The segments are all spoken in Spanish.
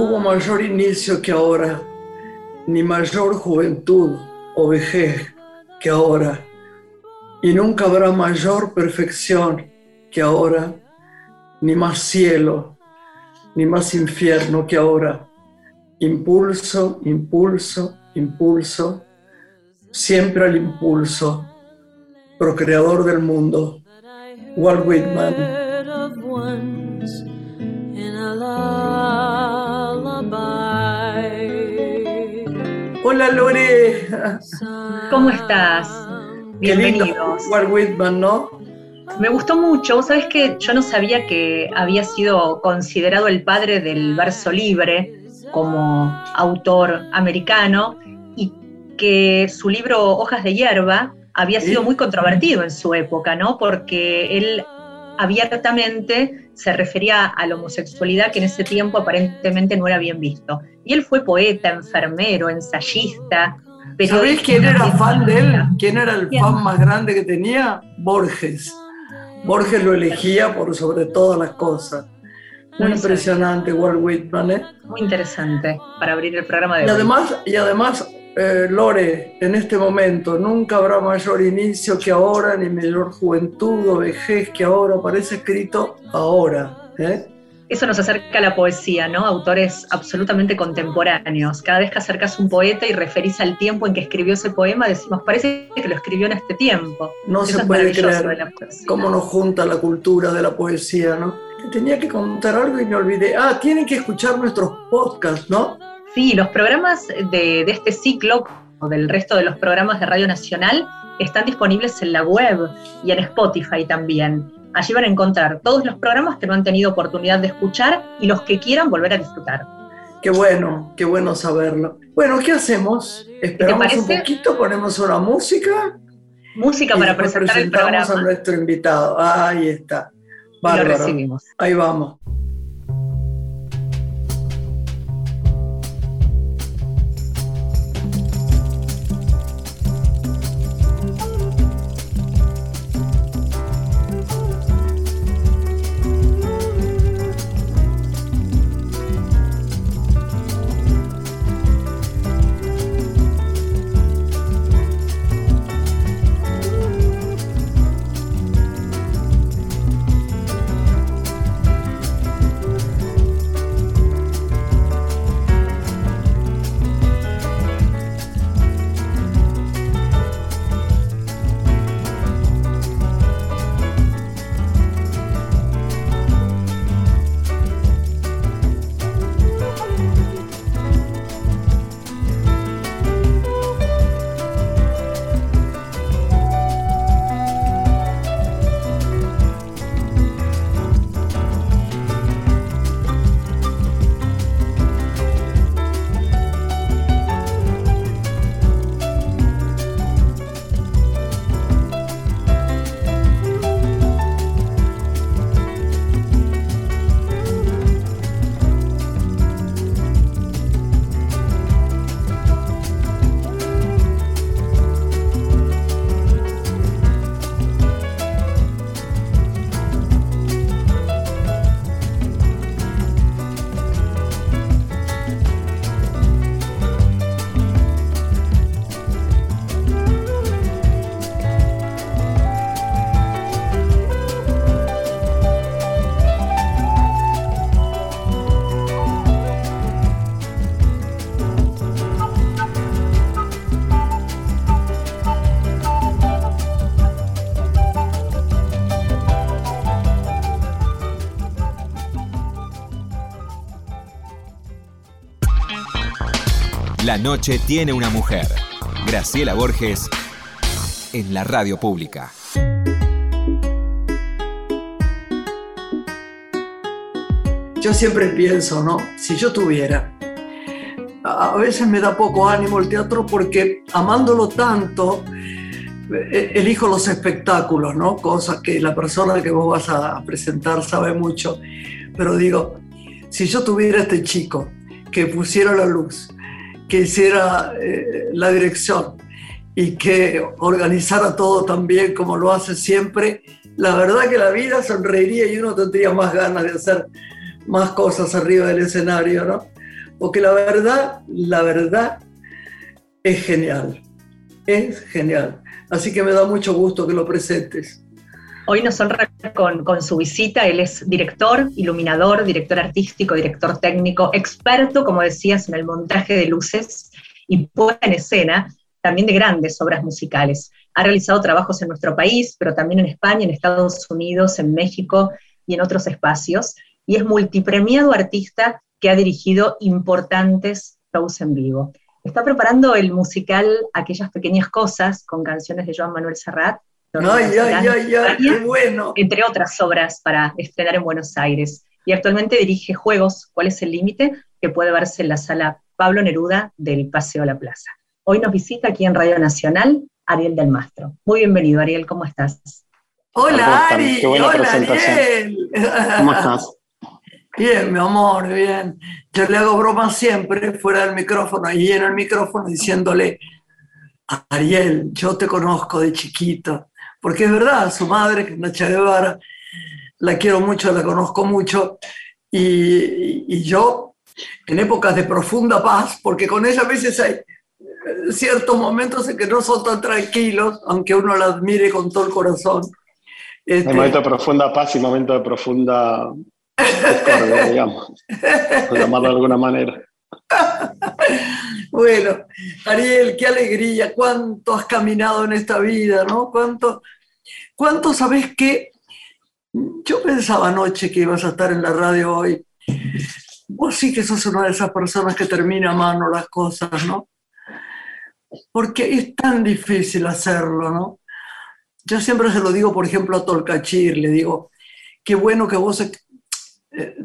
Hubo mayor inicio que ahora, ni mayor juventud o vejez que ahora, y nunca habrá mayor perfección que ahora, ni más cielo, ni más infierno que ahora. Impulso, impulso, impulso, siempre al impulso, procreador del mundo, Walt Whitman. Hola Lore. ¿Cómo estás? Bienvenidos. Walt Whitman, ¿no? Me gustó mucho. Sabes que yo no sabía que había sido considerado el padre del verso libre como autor americano y que su libro Hojas de hierba había sido muy controvertido en su época, ¿no? Porque él abiertamente se refería a la homosexualidad que en ese tiempo aparentemente no era bien visto. Y él fue poeta, enfermero, ensayista. ¿Sabés quién era fan de él? ¿Quién era el fan más grande que tenía? Borges. Borges lo elegía por sobre todas las cosas. Muy impresionante, Walt Whitman. ¿eh? Muy interesante para abrir el programa de y Además, y además eh, Lore, en este momento nunca habrá mayor inicio que ahora, ni mayor juventud o vejez que ahora, parece escrito ahora. ¿eh? Eso nos acerca a la poesía, ¿no? Autores absolutamente contemporáneos. Cada vez que acercas un poeta y referís al tiempo en que escribió ese poema, decimos, parece que lo escribió en este tiempo. No se puede creer cómo nos junta la cultura de la poesía, ¿no? Tenía que contar algo y me olvidé. Ah, tienen que escuchar nuestros podcasts, ¿no? Sí, los programas de, este ciclo o del resto de los programas de Radio Nacional están disponibles en la web y en Spotify también. Allí van a encontrar todos los programas que no han tenido oportunidad de escuchar y los que quieran volver a disfrutar. Qué bueno, qué bueno saberlo. Bueno, ¿qué hacemos? Esperamos un poquito, ponemos una música. Música para presentar el programa. a nuestro invitado. Ahí está. Lo recibimos. Ahí vamos. La noche tiene una mujer. Graciela Borges en la radio pública. Yo siempre pienso, ¿no? Si yo tuviera, a veces me da poco ánimo el teatro porque amándolo tanto, e, elijo los espectáculos, ¿no? Cosas que la persona que vos vas a presentar sabe mucho. Pero digo, si yo tuviera este chico que pusiera la luz, que hiciera eh, la dirección y que organizara todo tan bien como lo hace siempre, la verdad que la vida sonreiría y uno tendría más ganas de hacer más cosas arriba del escenario, ¿no? Porque la verdad, la verdad es genial, es genial. Así que me da mucho gusto que lo presentes. Hoy nos honra con, su visita. Él es director, iluminador, director artístico, director técnico, experto, como decías, en el montaje de luces y puesta en escena también de grandes obras musicales. Ha realizado trabajos en nuestro país, pero también en España, en Estados Unidos, en México y en otros espacios. Y es multipremiado artista que ha dirigido importantes shows en vivo. Está preparando el musical Aquellas Pequeñas Cosas con canciones de Joan Manuel Serrat. Ay, ay, ay, ay, qué bueno. Entre otras obras para estrenar en Buenos Aires. Y actualmente dirige Juegos, ¿Cuál es el límite? que puede verse en la sala Pablo Neruda del Paseo a la Plaza. Hoy nos visita aquí en Radio Nacional Ariel del Mastro. Muy bienvenido, Ariel, ¿cómo estás? Hola, Ari. Qué buena Hola, Ariel. ¿Cómo estás? Bien, mi amor, bien. Yo le hago bromas siempre fuera del micrófono y en el micrófono diciéndole, Ariel, yo te conozco de chiquito, porque es verdad, su madre, Nacha Guevara, la quiero mucho, la conozco mucho, y, y yo en épocas de profunda paz, porque con ella a veces hay eh, ciertos momentos en que no son tan tranquilos, aunque uno la admire con todo el corazón. Este, hay momento de profunda paz y momento de profunda discordia, digamos, por llamarlo de alguna manera. bueno, Ariel, qué alegría, cuánto has caminado en esta vida, ¿no? Cuánto, cuánto sabes que yo pensaba anoche que ibas a estar en la radio hoy vos sí que sos una de esas personas que termina a mano las cosas, ¿no? Porque es tan difícil hacerlo, ¿no? Yo siempre se lo digo, por ejemplo, a Tolcachir, le digo, qué bueno que vos eh,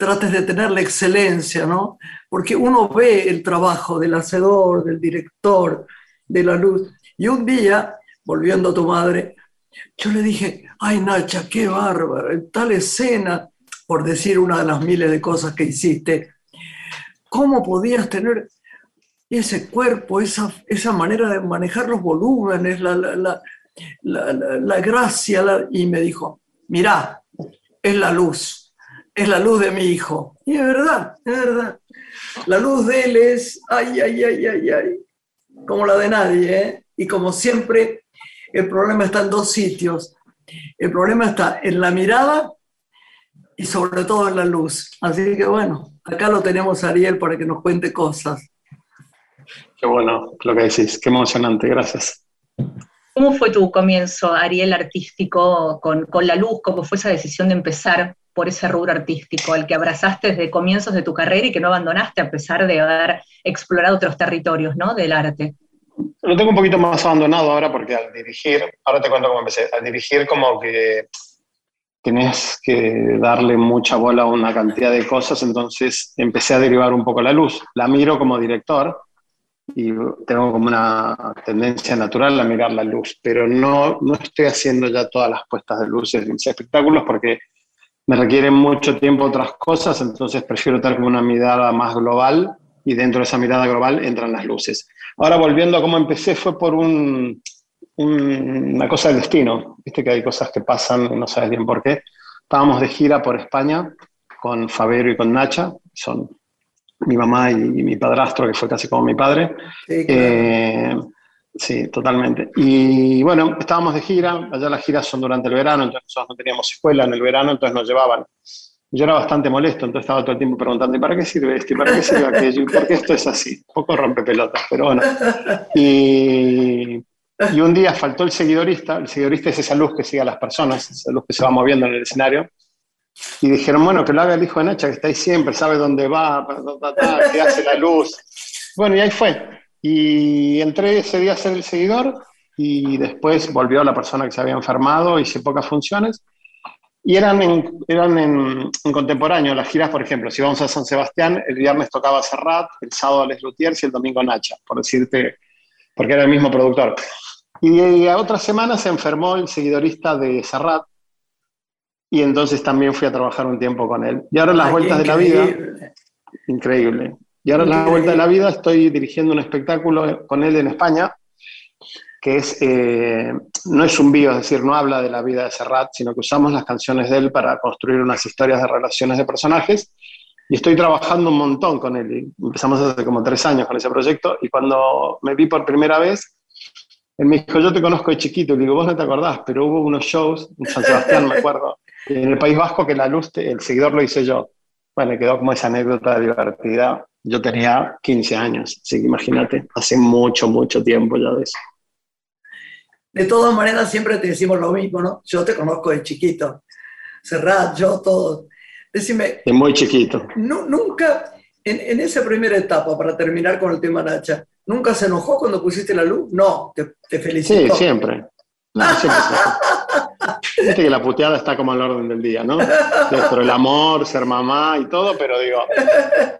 trates de tener la excelencia, ¿no? Porque uno ve el trabajo del hacedor, del director, de la luz. Y un día, volviendo a tu madre, yo le dije, ay Nacha, qué bárbaro, en tal escena por decir una de las miles de cosas que hiciste, ¿cómo podías tener ese cuerpo, esa, esa manera de manejar los volúmenes, la, la, la, la gracia? y me dijo, mirá, es la luz, es la luz de mi hijo. Y es verdad, es verdad. La luz de él es, ay, ay, ay, ay, ay, como la de nadie. ¿eh? Y como siempre, el problema está en dos sitios. El problema está en la mirada y sobre todo en la luz. Así que bueno, acá lo tenemos Ariel para que nos cuente cosas. Qué bueno lo que decís, qué emocionante, gracias. ¿Cómo fue tu comienzo, Ariel, artístico con, con la luz? ¿Cómo fue esa decisión de empezar por ese rubro artístico, el que abrazaste desde comienzos de tu carrera y que no abandonaste a pesar de haber explorado otros territorios ¿no? del arte? Lo tengo un poquito más abandonado ahora porque al dirigir, ahora te cuento cómo empecé, al dirigir como que tenés que darle mucha bola a una cantidad de cosas, entonces empecé a derivar un poco la luz. La miro como director y tengo como una tendencia natural a mirar la luz, pero no, no estoy haciendo ya todas las puestas de luces en mis espectáculos porque me requieren mucho tiempo otras cosas, entonces prefiero tener como una mirada más global y dentro de esa mirada global entran las luces. Ahora volviendo a cómo empecé, fue por un, una cosa del destino. Viste que hay cosas que pasan y no sabes bien por qué. Estábamos de gira por España con Fabero y con Nacha, son mi mamá y, mi padrastro, que fue casi como mi padre. Sí, eh, sí, totalmente. Y bueno, estábamos de gira, allá las giras son durante el verano, entonces nosotros no teníamos escuela en el verano, entonces nos llevaban. Yo era bastante molesto, entonces estaba todo el tiempo preguntando, ¿y para qué sirve esto? ¿Y para qué sirve aquello? ¿Y por qué esto es así? Un poco rompe pelotas, pero bueno. Y, un día faltó el seguidorista, el seguidorista es esa luz que sigue a las personas, esa luz que se va moviendo en el escenario. Y dijeron, bueno, que lo haga el hijo de Nacha, que está ahí siempre, sabe dónde va, que hace la luz. Bueno, y ahí fue. Y entré ese día a ser el seguidor y después volvió la persona que se había enfermado, hice pocas funciones. Y eran en, eran en, contemporáneo las giras, por ejemplo, si vamos a San Sebastián, el viernes tocaba Serrat, el sábado Les Lutiers y el domingo Nacha, por decirte, porque era el mismo productor. Y a otra semana se enfermó el seguidorista de Serrat, y entonces también fui a trabajar un tiempo con él. Y ahora en las vueltas de la vida, increíble. Y ahora en las vueltas de la vida estoy dirigiendo un espectáculo con él en España, que es, eh, no es un bio, es decir, no habla de la vida de Serrat, sino que usamos las canciones de él para construir unas historias de relaciones de personajes. Y estoy trabajando un montón con él. Y empezamos hace como tres años con ese proyecto. Y cuando me vi por primera vez, él me dijo, yo te conozco de chiquito. Y digo, vos no te acordás, pero hubo unos shows en San Sebastián, me acuerdo, en el País Vasco que la luz, el seguidor lo hice yo. Bueno, quedó como esa anécdota divertida. Yo tenía 15 años, así que imagínate, hace mucho, mucho tiempo ya de eso de todas maneras siempre te decimos lo mismo, ¿no? Yo te conozco de chiquito. Serrat, yo, todo. Decime. Es muy chiquito. nunca, en, esa primera etapa, para terminar con el tema Nacha, ¿nunca se enojó cuando pusiste la luz? No, te, te felicito. Sí, siempre. No, siempre Viste que la puteada está como al orden del día, ¿no? Pero el amor, ser mamá y todo, pero digo,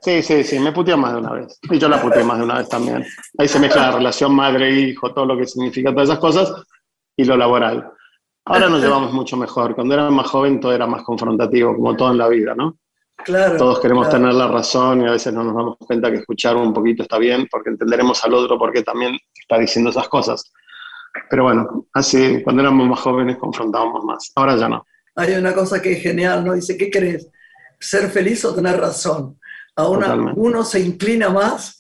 sí, sí, sí, me puteó más de una vez. Y yo la puteé más de una vez también. Ahí se mezcla la relación madre-hijo, todo lo que significa todas esas cosas, y lo laboral. Ahora nos llevamos mucho mejor. Cuando era más joven todo era más confrontativo, como todo en la vida, ¿no? Claro. Todos queremos tener la razón y a veces no nos damos cuenta que escuchar un poquito está bien, porque entenderemos al otro porque también está diciendo esas cosas. Pero bueno, así cuando éramos más jóvenes confrontábamos más. Ahora ya no. Hay una cosa que es genial, ¿no? Dice, ¿qué crees? ¿Ser feliz o tener razón? Ahora uno se inclina más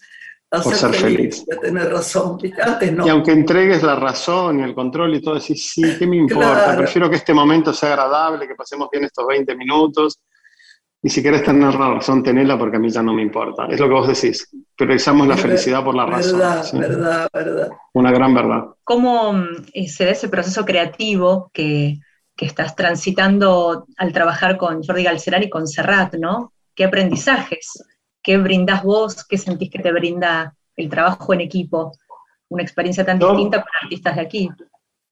a ser, feliz, a tener razón. Antes no. Y aunque entregues la razón y el control y todo, decís, sí, ¿qué me importa? Prefiero que este momento sea agradable, que pasemos bien estos 20 minutos y si quieres tener la razón, tenela porque a mí ya no me importa. Es lo que vos decís. Priorizamos la felicidad por la razón. Verdad, verdad, verdad. Una gran verdad. ¿Cómo eh, se da ese proceso creativo que, que, estás transitando al trabajar con Jordi Galcerán y con Serrat, ¿no? ¿Qué aprendizajes? ¿Qué brindás vos? ¿Qué sentís que te brinda el trabajo en equipo? Una experiencia tan distinta para artistas de aquí.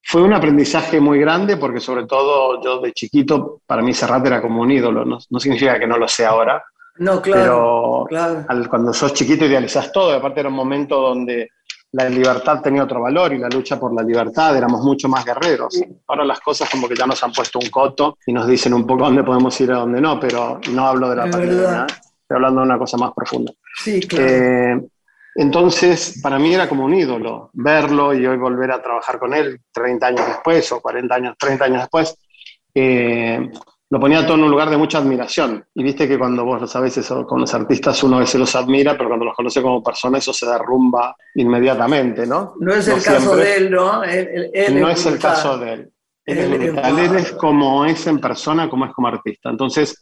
Fue un aprendizaje muy grande porque sobre todo yo de chiquito, para mí Serrat era como un ídolo, no, significa que no lo sea ahora. No, claro. Pero cuando sos chiquito idealizás todo, aparte era un momento donde la libertad tenía otro valor y la lucha por la libertad éramos mucho más guerreros. Ahora las cosas como que ya nos han puesto un coto y nos dicen un poco dónde podemos ir y dónde no, pero no hablo de la pandemia, estoy hablando de una cosa más profunda. Sí, claro. Eh, entonces, para mí era como un ídolo verlo y hoy volver a trabajar con él 30 años después o 40 años, 30 años después. Eh, lo ponía todo en un lugar de mucha admiración. Y viste que cuando vos lo sabés eso, con los artistas uno a veces los admira, pero cuando los conoce como persona eso se derrumba inmediatamente, ¿no? No es el caso de él, ¿no? no es, el caso de él. él es como es en persona, como es como artista. Entonces,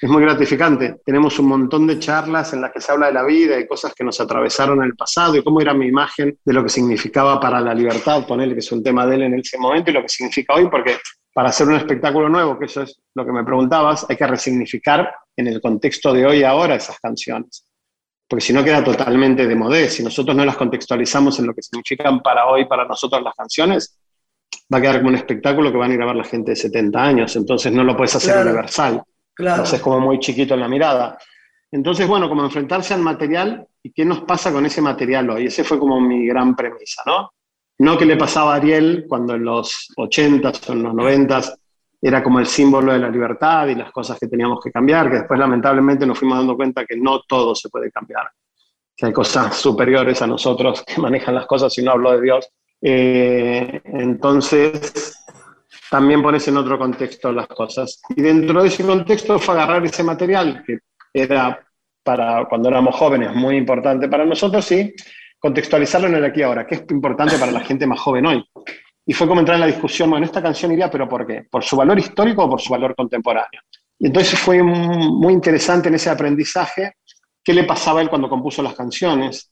es muy gratificante. Tenemos un montón de charlas en las que se habla de la vida y cosas que nos atravesaron en el pasado y cómo era mi imagen de lo que significaba para la libertad, ponerle que es un tema de él en ese momento y lo que significa hoy, porque para hacer un espectáculo nuevo, que eso es lo que me preguntabas, hay que resignificar en el contexto de hoy y ahora esas canciones. Porque si no queda totalmente de modé, si nosotros no las contextualizamos en lo que significan para hoy, para nosotros las canciones, va a quedar como un espectáculo que van a ir a ver la gente de 70 años, entonces no lo puedes hacer universal. Claro. como muy chiquito en la mirada. Entonces, bueno, como enfrentarse al material y qué nos pasa con ese material hoy. Ese fue como mi gran premisa, ¿no? No que le pasaba a Ariel cuando en los 80s o en los 90s era como el símbolo de la libertad y las cosas que teníamos que cambiar, que después lamentablemente nos fuimos dando cuenta que no todo se puede cambiar, que hay cosas superiores a nosotros que manejan las cosas y no hablo de Dios. Eh, entonces, también pones en otro contexto las cosas. Y dentro de ese contexto fue agarrar ese material que era para cuando éramos jóvenes muy importante para nosotros y contextualizarlo en el aquí y ahora, que es importante para la gente más joven hoy. Y fue como entrar en la discusión, bueno, esta canción iría, pero ¿por qué? ¿Por su valor histórico o por su valor contemporáneo? Y entonces fue muy interesante en ese aprendizaje qué le pasaba a él cuando compuso las canciones,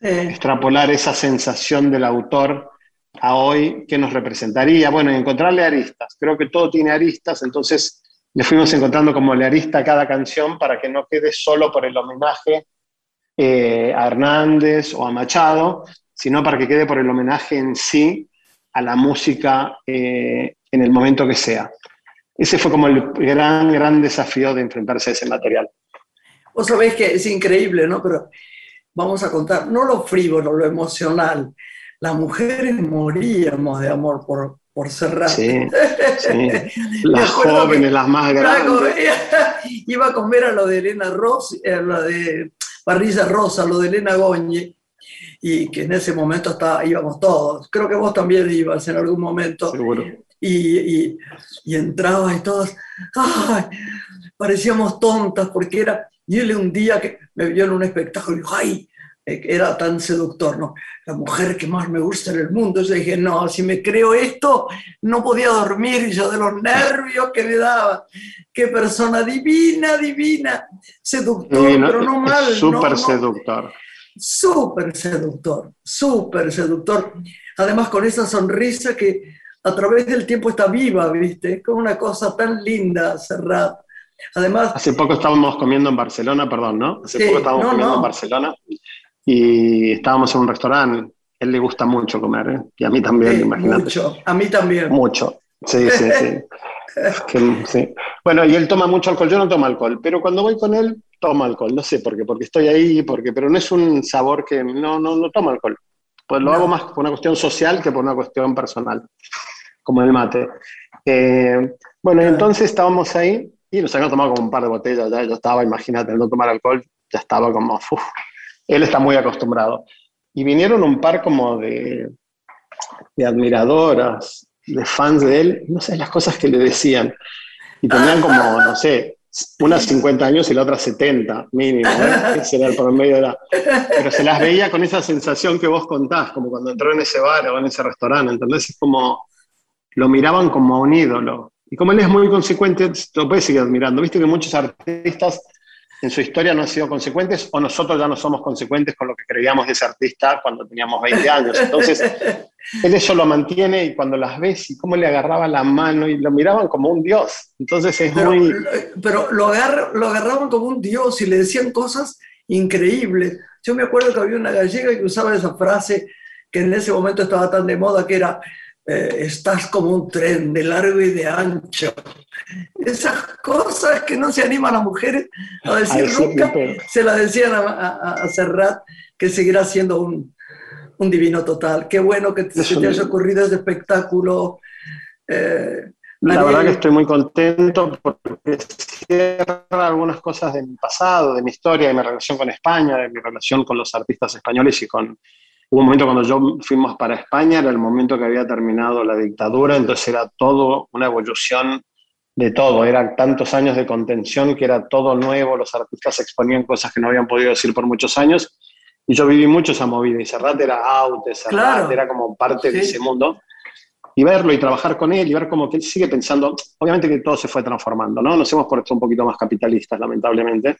extrapolar esa sensación del autor a hoy qué nos representaría. Bueno, encontrarle aristas. Creo que todo tiene aristas, entonces le fuimos encontrando como le arista a cada canción para que no quede solo por el homenaje eh, a Hernández o a Machado, sino para que quede por el homenaje en sí a la música eh, en el momento que sea. Ese fue como el gran, gran desafío de enfrentarse a ese material. Vos sabés que es increíble, ¿no? Pero vamos a contar, no lo frívolo, lo emocional las mujeres moríamos de amor por, por Serrat. Sí, las jóvenes, las más grandes. Iba a comer a lo de Elena Ross, a lo de Parrilla Rosa, a lo de Elena Goñi, y que en ese momento está, íbamos todos. Creo que vos también ibas en algún momento. Seguro. Y, y, y entrabas y todos, ¡ay! Parecíamos tontas porque era, y él un día que me vio en un espectáculo y dijo, ¡ay! Eh, era tan seductor, ¿no? La mujer que más me gusta en el mundo. Yo dije, no, si me creo esto, no podía dormir yo de los nervios que me daba. Qué persona divina, divina, seductor, pero no mal. Súper seductor. Súper seductor, súper seductor. Además con esa sonrisa que a través del tiempo está viva, ¿viste? Con una cosa tan linda, cerrada. Además... Hace poco estábamos comiendo en Barcelona, perdón, ¿no? Hace poco estábamos comiendo en Barcelona y estábamos en un restaurante. A él le gusta mucho comer, ¿eh? y a mí también, imagínate. Mucho, a mí también. Mucho, sí, sí, sí. sí. Bueno, y él toma mucho alcohol, yo no tomo alcohol, pero cuando voy con él, tomo alcohol, no sé por qué, porque estoy ahí, porque, pero no es un sabor que no, no, no tomo alcohol. Pues lo hago más por una cuestión social que por una cuestión personal, como el mate. Eh, bueno, entonces estábamos ahí y nos habíamos tomado como un par de botellas, ya yo estaba, imagínate, no tomar alcohol, ya estaba como, uf, él está muy acostumbrado. Y vinieron un par como de, admiradoras, de fans de él, no sé las cosas que le decían. Y tenían como, no sé, unas 50 años y la otra 70, mínimo, ¿eh? ese era el promedio de la... Pero se las veía con esa sensación que vos contás, como cuando entró en ese bar o en ese restaurante, entonces es como, lo miraban como a un ídolo. Y como él es muy consecuente, lo puedes seguir admirando. Viste que muchos artistas en su historia no han sido consecuentes o nosotros ya no somos consecuentes con lo que creíamos de ese artista cuando teníamos 20 años. Entonces, él eso lo mantiene y cuando las ves y cómo le agarraba la mano y lo miraban como un dios. Entonces es muy... Pero lo, lo agarraban como un dios y le decían cosas increíbles. Yo me acuerdo que había una gallega que usaba esa frase que en ese momento estaba tan de moda que era eh, estás como un tren de largo y de ancho. Esas cosas que no se animan a las mujeres a decir nunca, se las decían a, a, Serrat, que seguirá siendo un, un, divino total. Qué bueno que te, se te haya ocurrido ese espectáculo. Eh, la verdad que estoy muy contento porque cierra algunas cosas de mi pasado, de mi historia, de mi relación con España, de mi relación con los artistas españoles y con, Hubo un momento cuando yo fuimos para España, era el momento que había terminado la dictadura, entonces era todo una evolución de todo, eran tantos años de contención que era todo nuevo, los artistas exponían cosas que no habían podido decir por muchos años, y yo viví mucho esa movida, y Serrat era out, Serrat era como parte de ese mundo, y verlo y trabajar con él y ver cómo que él sigue pensando, obviamente que todo se fue transformando, ¿no? Nos hemos puesto un poquito más capitalistas, lamentablemente,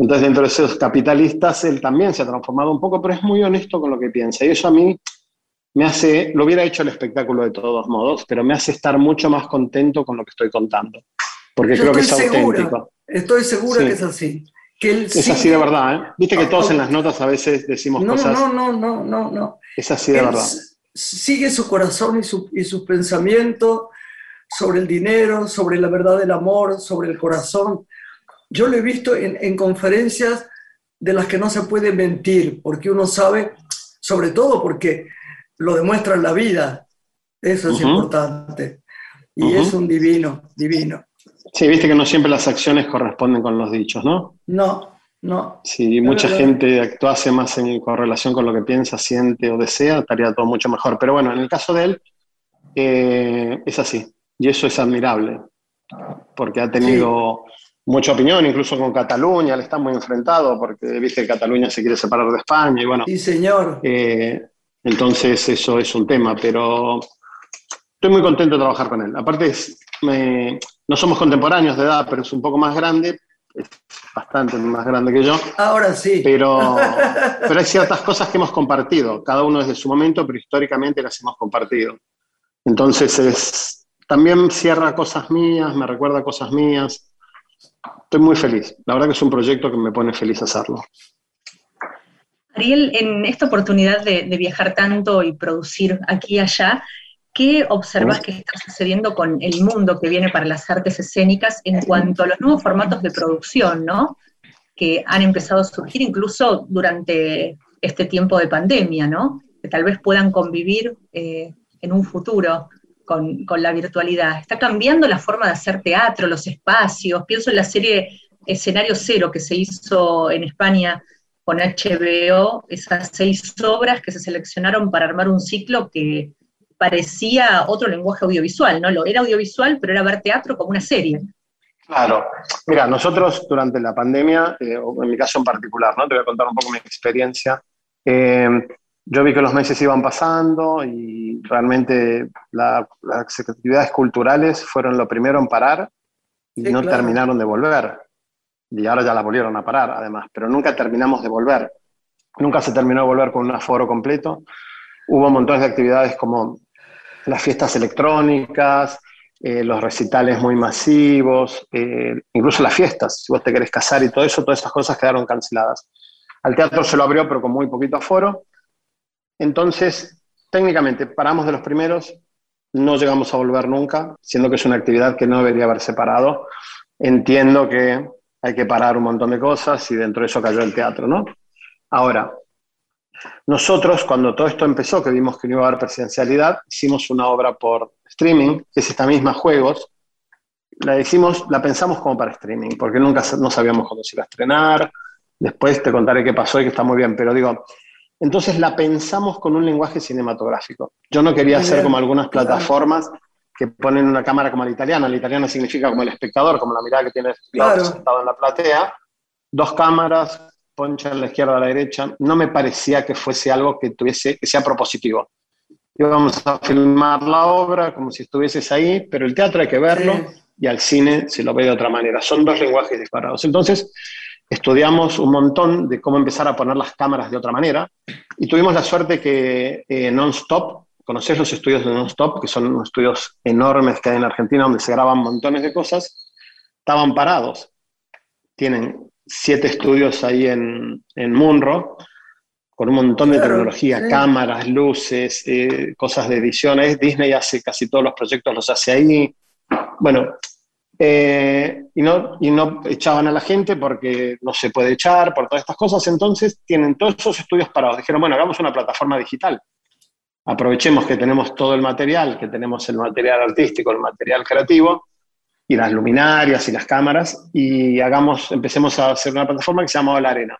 entonces, dentro de esos capitalistas, él también se ha transformado un poco, pero es muy honesto con lo que piensa. Y eso a mí me hace, lo hubiera hecho el espectáculo de todos modos, pero me hace estar mucho más contento con lo que estoy contando. Porque creo que es auténtico. Estoy segura que es así. Que es así de verdad, ¿eh? Viste que todos en las notas a veces decimos cosas. No, no, no, no, no. Es así de verdad. Sigue su corazón y, su, y sus pensamientos sobre el dinero, sobre la verdad del amor, sobre el corazón. Yo lo he visto en, conferencias de las que no se puede mentir, porque uno sabe, sobre todo porque lo demuestra en la vida, eso es importante. Y es un divino, divino. Sí, viste que no siempre las acciones corresponden con los dichos, ¿no? No, no. Si mucha gente actuase más en correlación con lo que piensa, siente o desea, estaría todo mucho mejor. Pero bueno, en el caso de él, eh, es así. Y eso es admirable, porque ha tenido mucha opinión, incluso con Cataluña, le está muy enfrentado porque viste que Cataluña se quiere separar de España y bueno. Sí, señor. Eh, entonces eso es un tema, pero estoy muy contento de trabajar con él. Aparte, no somos contemporáneos de edad, pero es un poco más grande, es bastante más grande que yo. Ahora sí. Pero, pero hay ciertas cosas que hemos compartido, cada uno desde su momento, pero históricamente las hemos compartido. Entonces es, también cierra cosas mías, me recuerda cosas mías. Estoy muy feliz. La verdad que es un proyecto que me pone feliz hacerlo. Ariel, en esta oportunidad de, viajar tanto y producir aquí y allá, ¿qué observas que está sucediendo con el mundo que viene para las artes escénicas en cuanto a los nuevos formatos de producción, ¿no? Que han empezado a surgir incluso durante este tiempo de pandemia, ¿no? Que tal vez puedan convivir eh, en un futuro con, la virtualidad. Está cambiando la forma de hacer teatro, los espacios. Pienso en la serie Escenario Cero que se hizo en España con HBO esas seis obras que se seleccionaron para armar un ciclo que parecía otro lenguaje audiovisual, ¿no? Era audiovisual, pero era ver teatro como una serie. Claro. Mira, nosotros durante la pandemia, eh, en mi caso en particular, ¿no? Te voy a contar un poco mi experiencia. Eh, yo vi que los meses iban pasando y realmente las actividades culturales fueron lo primero en parar y no terminaron de volver. Y ahora ya la volvieron a parar, además, pero nunca terminamos de volver. Nunca se terminó de volver con un aforo completo. Hubo montones de actividades como las fiestas electrónicas, eh, los recitales muy masivos, eh, incluso las fiestas, si vos te querés casar y todo eso, todas esas cosas quedaron canceladas. Al teatro se lo abrió, pero con muy poquito aforo. Entonces, técnicamente, paramos de los primeros, no llegamos a volver nunca, siendo que es una actividad que no debería haber separado. Entiendo que hay que parar un montón de cosas y dentro de eso cayó el teatro, ¿no? Ahora, nosotros, cuando todo esto empezó, que vimos que no iba a haber presidencialidad, hicimos una obra por streaming, que es esta misma Juegos. La hicimos, la pensamos como para streaming, porque nunca no sabíamos cuándo se iba a estrenar. Después te contaré qué pasó y que está muy bien, pero digo, entonces la pensamos con un lenguaje cinematográfico. Yo no quería hacer como algunas plataformas que ponen una cámara como la italiana. La italiana significa como el espectador, como la mirada que tiene el espectador sentado en la platea. Dos cámaras, poncha a la izquierda a la derecha. No me parecía que fuese algo que, tuviese, que sea propositivo. Íbamos a filmar la obra como si estuvieses ahí, pero el teatro hay que verlo y al cine se lo ve de otra manera. Son dos lenguajes disparados. Entonces, estudiamos un montón de cómo empezar a poner las cámaras de otra manera y tuvimos la suerte que eh, Nonstop, ¿conocés los estudios de Nonstop? Que son unos estudios enormes que hay en Argentina donde se graban montones de cosas, estaban parados. Tienen siete estudios ahí en, en Munro, con un montón de tecnología, cámaras, luces, eh, cosas de ediciones. Disney hace casi todos los proyectos, los hace ahí. Bueno, eh, y, no, y no echaban a la gente porque no se puede echar, por todas estas cosas. Entonces tienen todos esos estudios parados. Dijeron, bueno, hagamos una plataforma digital. Aprovechemos que tenemos todo el material, que tenemos el material artístico, el material creativo, y las luminarias y las cámaras, y hagamos, empecemos a hacer una plataforma que se llamaba La Arena.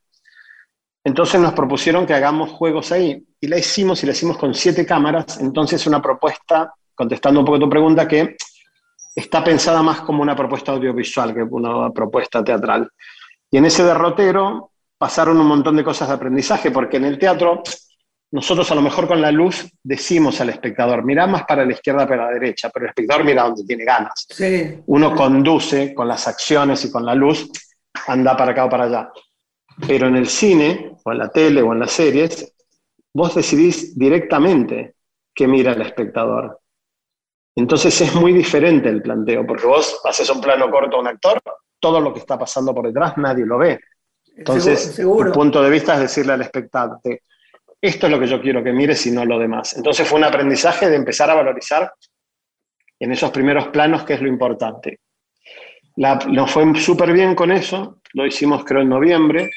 Entonces nos propusieron que hagamos juegos ahí, y la hicimos, y la hicimos con siete cámaras. Entonces una propuesta, contestando un poco tu pregunta, que está pensada más como una propuesta audiovisual que una propuesta teatral. Y en ese derrotero pasaron un montón de cosas de aprendizaje, porque en el teatro nosotros a lo mejor con la luz decimos al espectador, mira más para la izquierda, para la derecha, pero el espectador mira donde tiene ganas. Uno conduce con las acciones y con la luz, anda para acá o para allá. Pero en el cine, o en la tele, o en las series, vos decidís directamente qué mira el espectador. Entonces es muy diferente el planteo, porque vos haces un plano corto a un actor, todo lo que está pasando por detrás nadie lo ve. Entonces, tu punto de vista es decirle al espectador, esto es lo que yo quiero que mires y no lo demás. Entonces fue un aprendizaje de empezar a valorizar en esos primeros planos qué es lo importante. nos fue súper bien con eso, lo hicimos creo en noviembre.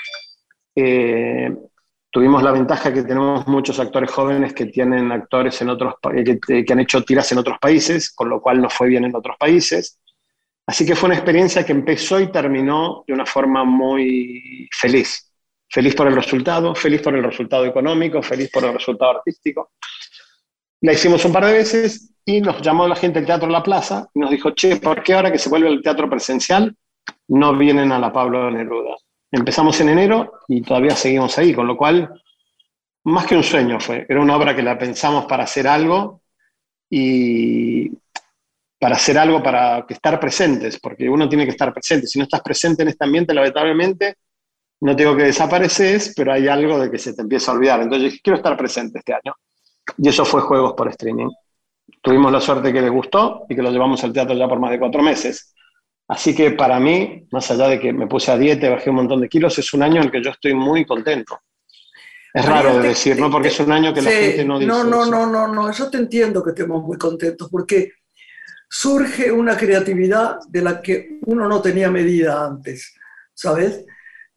Eh, tuvimos la ventaja que tenemos muchos actores jóvenes que tienen actores en otros que, que han hecho tiras en otros países, con lo cual nos fue bien en otros países. Así que fue una experiencia que empezó y terminó de una forma muy feliz. Feliz por el resultado, feliz por el resultado económico, feliz por el resultado artístico. La hicimos un par de veces y nos llamó la gente del Teatro La Plaza y nos dijo, che, ¿por qué ahora que se vuelve el teatro presencial no vienen a la Pablo Neruda? Empezamos en enero y todavía seguimos ahí, con lo cual, más que un sueño fue, era una obra que la pensamos para hacer algo y para hacer algo, para estar presentes, porque uno tiene que estar presente. Si no estás presente en este ambiente, lamentablemente, no tengo que desapareces, pero hay algo de que se te empieza a olvidar. Entonces quiero estar presente este año. Y eso fue Juegos por Streaming. Tuvimos la suerte que les gustó y que lo llevamos al teatro ya por más de cuatro meses. Así que para mí, más allá de que me puse a dieta y bajé un montón de kilos, es un año en el que yo estoy muy contento. Es raro de decir, ¿no? Porque es un año que la gente no dice. No, no, no, no, no. Yo te entiendo que estemos muy contentos porque surge una creatividad de la que uno no tenía medida antes, ¿sabes?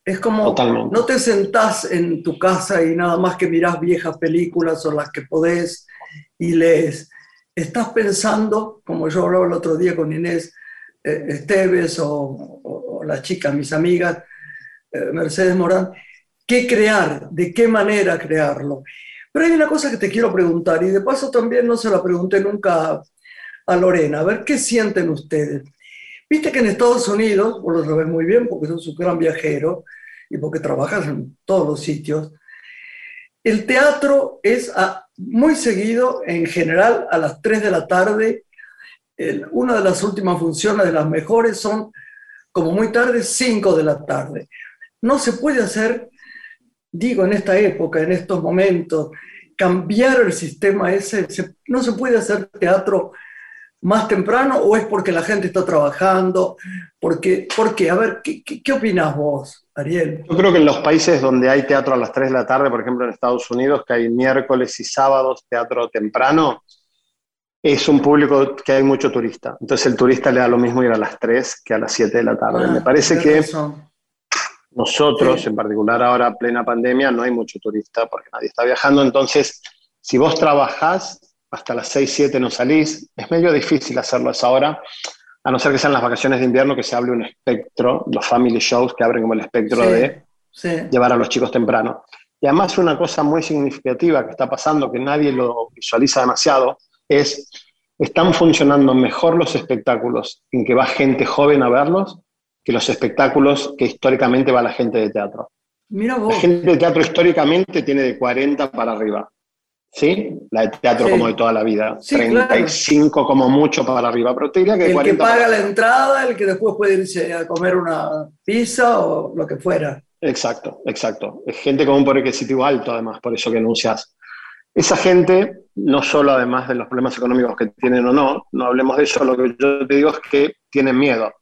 Es como no te sentás en tu casa y nada más que mirás viejas películas o las que podés y lees. Estás pensando, como yo hablaba el otro día con Inés, Esteves o, la chica, mis amigas, eh, Mercedes Morán, qué crear, de qué manera crearlo. Pero hay una cosa que te quiero preguntar, y de paso también no se la pregunté nunca a Lorena, a ver qué sienten ustedes. Viste que en Estados Unidos, vos lo sabés muy bien porque sos un gran viajero y porque trabajas en todos los sitios, el teatro es muy seguido, en general, a las 3 de la tarde. Una de las últimas funciones, de las mejores, son como muy tarde, 5 de la tarde. No se puede hacer, digo, en esta época, en estos momentos, cambiar el sistema ese. no se puede hacer teatro más temprano o es porque la gente está trabajando? Porque, ¿Por qué? A ver, ¿qué, qué, opinas vos, Ariel? Yo creo que en los países donde hay teatro a las 3 de la tarde, por ejemplo en Estados Unidos, que hay miércoles y sábados teatro temprano, es un público que hay mucho turista. Entonces el turista le da lo mismo ir a las 3 que a las 7 de la tarde. Ah, Me parece que nosotros, en particular ahora plena pandemia, no hay mucho turista porque nadie está viajando. Entonces, si vos trabajás, hasta las 6, 7 no salís. Es medio difícil hacerlo a esa hora, a no ser que sean las vacaciones de invierno que se hable un espectro, los family shows que abren como el espectro de llevar a los chicos temprano. Y además una cosa muy significativa que está pasando, que nadie lo visualiza demasiado, es, están funcionando mejor los espectáculos en que va gente joven a verlos que los espectáculos que históricamente va la gente de teatro. Mira vos. La gente de teatro históricamente tiene de 40 para arriba. ¿sí? La de teatro como de toda la vida. 35 como mucho para arriba, pero te diría que... El que paga la entrada, el que después puede irse a comer una pizza o lo que fuera. Exacto, exacto. Es gente con un poder adquisitivo alto, además, por eso que anuncias. Esa gente, no solo además de los problemas económicos que tienen o no, no hablemos de eso, lo que yo te digo es que tienen miedo.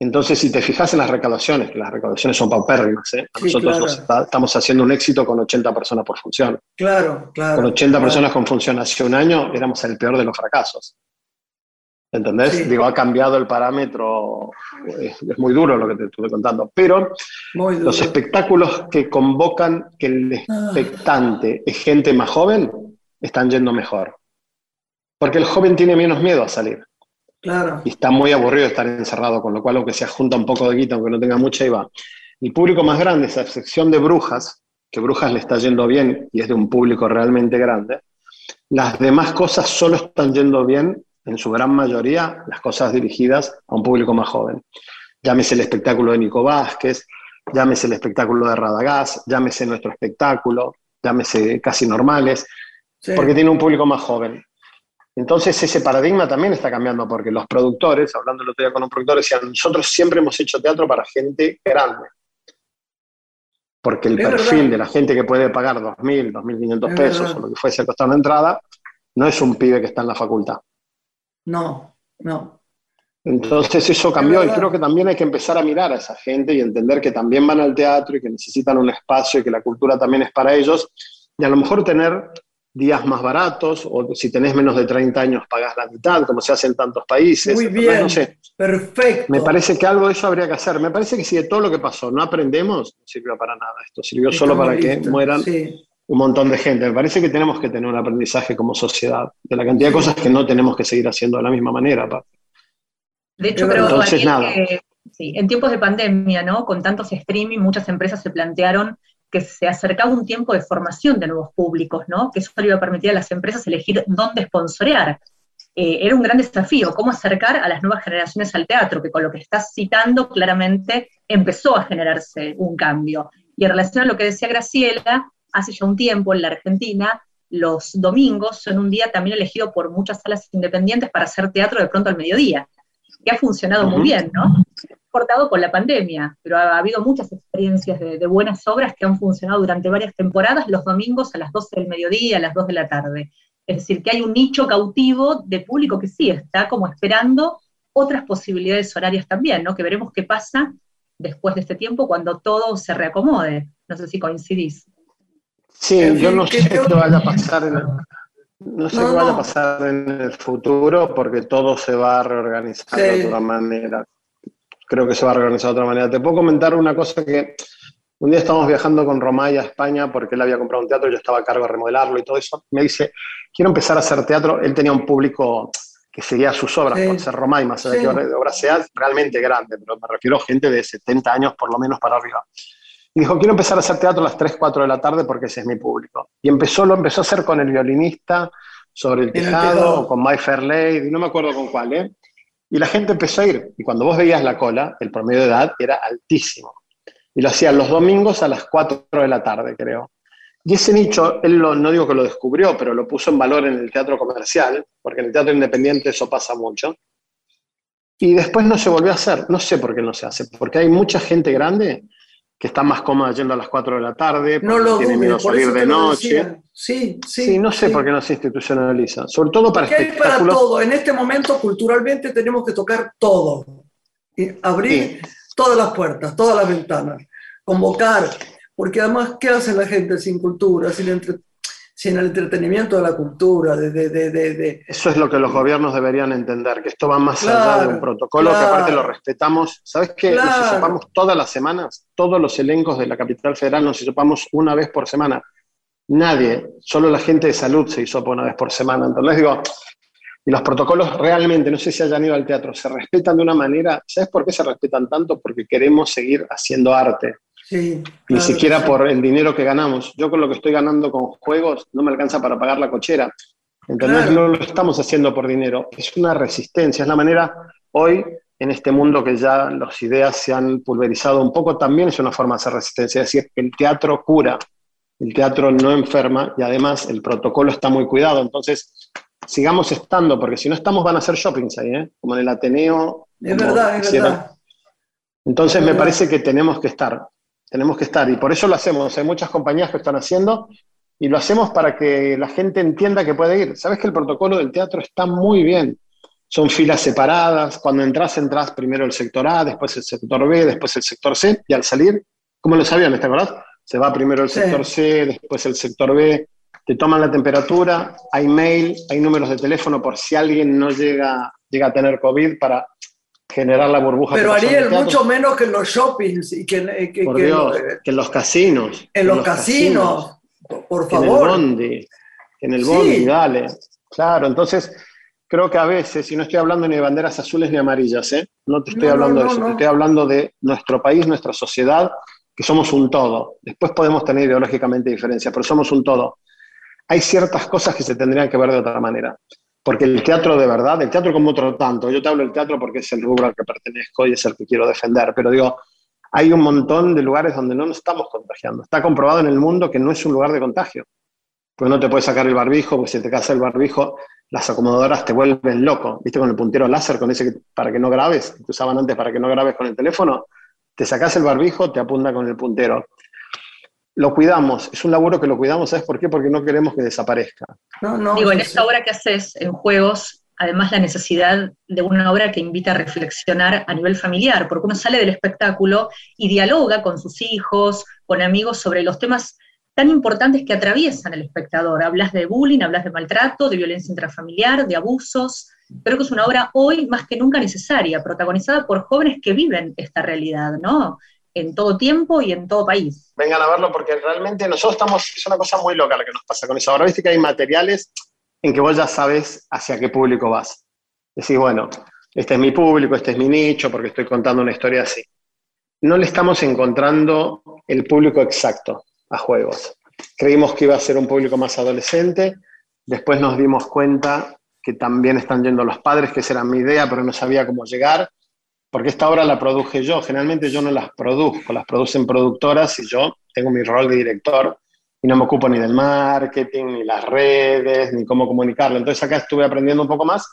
Entonces, si te fijas en las recaudaciones, que las recaudaciones son paupérrimas, ¿eh? nosotros estamos haciendo un éxito con 80 personas por función. Claro, claro. Con 80 personas con función hace un año éramos el peor de los fracasos. ¿Entendés? Digo, ha cambiado el parámetro, es, muy duro lo que te estuve contando, pero los espectáculos que convocan que el ah. expectante es gente más joven, están yendo mejor. Porque el joven tiene menos miedo a salir. Claro. Y está muy aburrido de estar encerrado, con lo cual aunque se junta un poco de guita, aunque no tenga mucha, y va. El público más grande, esa sección de brujas, que brujas le está yendo bien y es de un público realmente grande, las demás cosas solo están yendo bien, en su gran mayoría, las cosas dirigidas a un público más joven. Llámese el espectáculo de Nico Vázquez, llámese el espectáculo de Radagás, llámese nuestro espectáculo, llámese Casi Normales, porque tiene un público más joven. Entonces ese paradigma también está cambiando porque los productores, hablando el otro día con un productor, decían, nosotros siempre hemos hecho teatro para gente grande. Porque el perfil de la gente que puede pagar 2.000, 2.500 pesos o lo que fuese costar una entrada, no es un pibe que está en la facultad. No, no. Entonces eso cambió y creo que también hay que empezar a mirar a esa gente y entender que también van al teatro y que necesitan un espacio y que la cultura también es para ellos. Y a lo mejor tener días más baratos, o si tenés menos de 30 años pagás la mitad, como se hace en tantos países. Muy bien, perfecto. Me parece que algo de eso habría que hacer. Me parece que si de todo lo que pasó no aprendemos, no sirvió para nada. Esto sirvió solo para que mueran un montón de gente. Me parece que tenemos que tener un aprendizaje como sociedad de la cantidad de cosas que no tenemos que seguir haciendo de la misma manera. De hecho, creo Entonces, nada. que sí, en tiempos de pandemia, ¿no? con tantos streaming, muchas empresas se plantearon que se acercaba un tiempo de formación de nuevos públicos, ¿no? Que eso le iba a permitir a las empresas elegir dónde sponsorear. Eh, era un gran desafío, cómo acercar a las nuevas generaciones al teatro, que con lo que estás citando claramente empezó a generarse un cambio. Y en relación a lo que decía Graciela, hace ya un tiempo en la Argentina, los domingos son un día también elegido por muchas salas independientes para hacer teatro de pronto al mediodía, que ha funcionado muy bien, ¿no? cortado con la pandemia, pero ha, habido muchas experiencias de, buenas obras que han funcionado durante varias temporadas los domingos a las 12 del mediodía, a las 2 de la tarde. Es decir, que hay un nicho cautivo de público que sí está como esperando otras posibilidades horarias también, ¿no? Que veremos qué pasa después de este tiempo cuando todo se reacomode. No sé si coincidís. Sí, yo no sé qué vaya a pasar en el, no sé qué vaya a pasar en el futuro porque todo se va a reorganizar de otra manera creo que se va a reorganizar de otra manera. Te puedo comentar una cosa que un día estábamos viajando con Romay a España porque él había comprado un teatro y yo estaba a cargo de remodelarlo y todo eso. Me dice, quiero empezar a hacer teatro. Él tenía un público que seguía sus obras, por ser Romay, más allá de que obra sea realmente grande, pero me refiero a gente de 70 años por lo menos para arriba. Y dijo, quiero empezar a hacer teatro a las 3, 4 de la tarde porque ese es mi público. Y empezó, lo empezó a hacer con el violinista sobre el tejado, o con My Fair Lady, no me acuerdo con cuál, ¿eh? Y la gente empezó a ir. Y cuando vos veías la cola, el promedio de edad era altísimo. Y lo hacían los domingos a las 4 de la tarde, creo. Y ese nicho, él no digo que lo descubrió, pero lo puso en valor en el teatro comercial, porque en el teatro independiente eso pasa mucho. Y después no se volvió a hacer. No sé por qué no se hace, porque hay mucha gente grande que está más cómoda yendo a las 4 de la tarde, no lo tiene miedo a salir de noche. Sí, sí. Sí, no sé por qué no se institucionaliza. Sobre todo para hay para todo. En este momento, culturalmente, tenemos que tocar todo. Y abrir todas las puertas, todas las ventanas. Convocar. Porque además, ¿qué hace la gente sin cultura, sin entretenimiento? Sin el entretenimiento de la cultura. De, de, de, Eso es lo que los gobiernos deberían entender, que esto va más allá de un protocolo, que aparte lo respetamos. ¿Sabes qué? Nos hisopamos todas las semanas, todos los elencos de la capital federal nos hisopamos una vez por semana. Nadie, solo la gente de salud se hisopa una vez por semana. Entonces digo, y los protocolos realmente, no sé si hayan ido al teatro, se respetan de una manera, ¿sabes por qué se respetan tanto? Porque queremos seguir haciendo arte. Ni siquiera por el dinero que ganamos. Yo con lo que estoy ganando con juegos no me alcanza para pagar la cochera. Entonces no lo estamos haciendo por dinero. Es una resistencia, es la manera hoy en este mundo que ya las ideas se han pulverizado un poco, también es una forma de hacer resistencia. Es decir, el teatro cura, el teatro no enferma y además el protocolo está muy cuidado. Entonces, sigamos estando, porque si no estamos van a hacer shoppings ahí, ¿eh? como en el Ateneo. Es verdad, es verdad. Entonces me parece que tenemos que estar tenemos que estar y por eso lo hacemos. Hay muchas compañías que están haciendo y lo hacemos para que la gente entienda que puede ir. Sabes que el protocolo del teatro está muy bien. Son filas separadas. Cuando entras, entras primero el sector A, después el sector B, después el sector C. Y al salir, como lo sabían, ¿te acordás? Se va primero el sector C, después el sector B. Te toman la temperatura, hay mail, hay números de teléfono por si alguien no llega, llega a tener COVID para generar la burbuja. Pero Ariel, mucho menos que en los shoppings y que, eh, que, que, en los casinos. En, los, casinos, por favor. En el bondi, en el bondi, dale. Claro, entonces creo que a veces, y no estoy hablando ni de banderas azules ni amarillas, ¿eh? no te estoy hablando de eso, te estoy hablando de nuestro país, nuestra sociedad, que somos un todo. Después podemos tener ideológicamente diferencias, pero somos un todo. Hay ciertas cosas que se tendrían que ver de otra manera. Porque el teatro de verdad, el teatro como otro tanto, yo te hablo del teatro porque es el rubro al que pertenezco y es el que quiero defender, pero digo, hay un montón de lugares donde no nos estamos contagiando. Está comprobado en el mundo que no es un lugar de contagio. Pues no te puedes sacar el barbijo, porque si te casa el barbijo, las acomodadoras te vuelven loco. ¿Viste? Con el puntero láser, con ese para que no grabes, que usaban antes para que no grabes con el teléfono, te sacas el barbijo, te apunta con el puntero lo cuidamos, es un laburo que lo cuidamos, ¿sabes por qué? Porque no queremos que desaparezca. Digo, en esta obra que haces, en juegos, además la necesidad de una obra que invita a reflexionar a nivel familiar, porque uno sale del espectáculo y dialoga con sus hijos, con amigos sobre los temas tan importantes que atraviesan el espectador. Hablas de bullying, hablas de maltrato, de violencia intrafamiliar, de abusos. Creo que es una obra hoy más que nunca necesaria, protagonizada por jóvenes que viven esta realidad, ¿no? En todo tiempo y en todo país. Vengan a verlo porque realmente nosotros estamos, es una cosa muy loca lo que nos pasa con eso. Ahora viste que hay materiales en que vos ya sabes hacia qué público vas. Decís, bueno, este es mi público, este es mi nicho, porque estoy contando una historia así. No le estamos encontrando el público exacto a juegos. Creímos que iba a ser un público más adolescente, después nos dimos cuenta que también están yendo los padres, que esa era mi idea, pero no sabía cómo llegar porque esta obra la produje yo. Generalmente yo no las produzco, las producen productoras y yo tengo mi rol de director y no me ocupo ni del marketing, ni las redes, ni cómo comunicarlo. Entonces acá estuve aprendiendo un poco más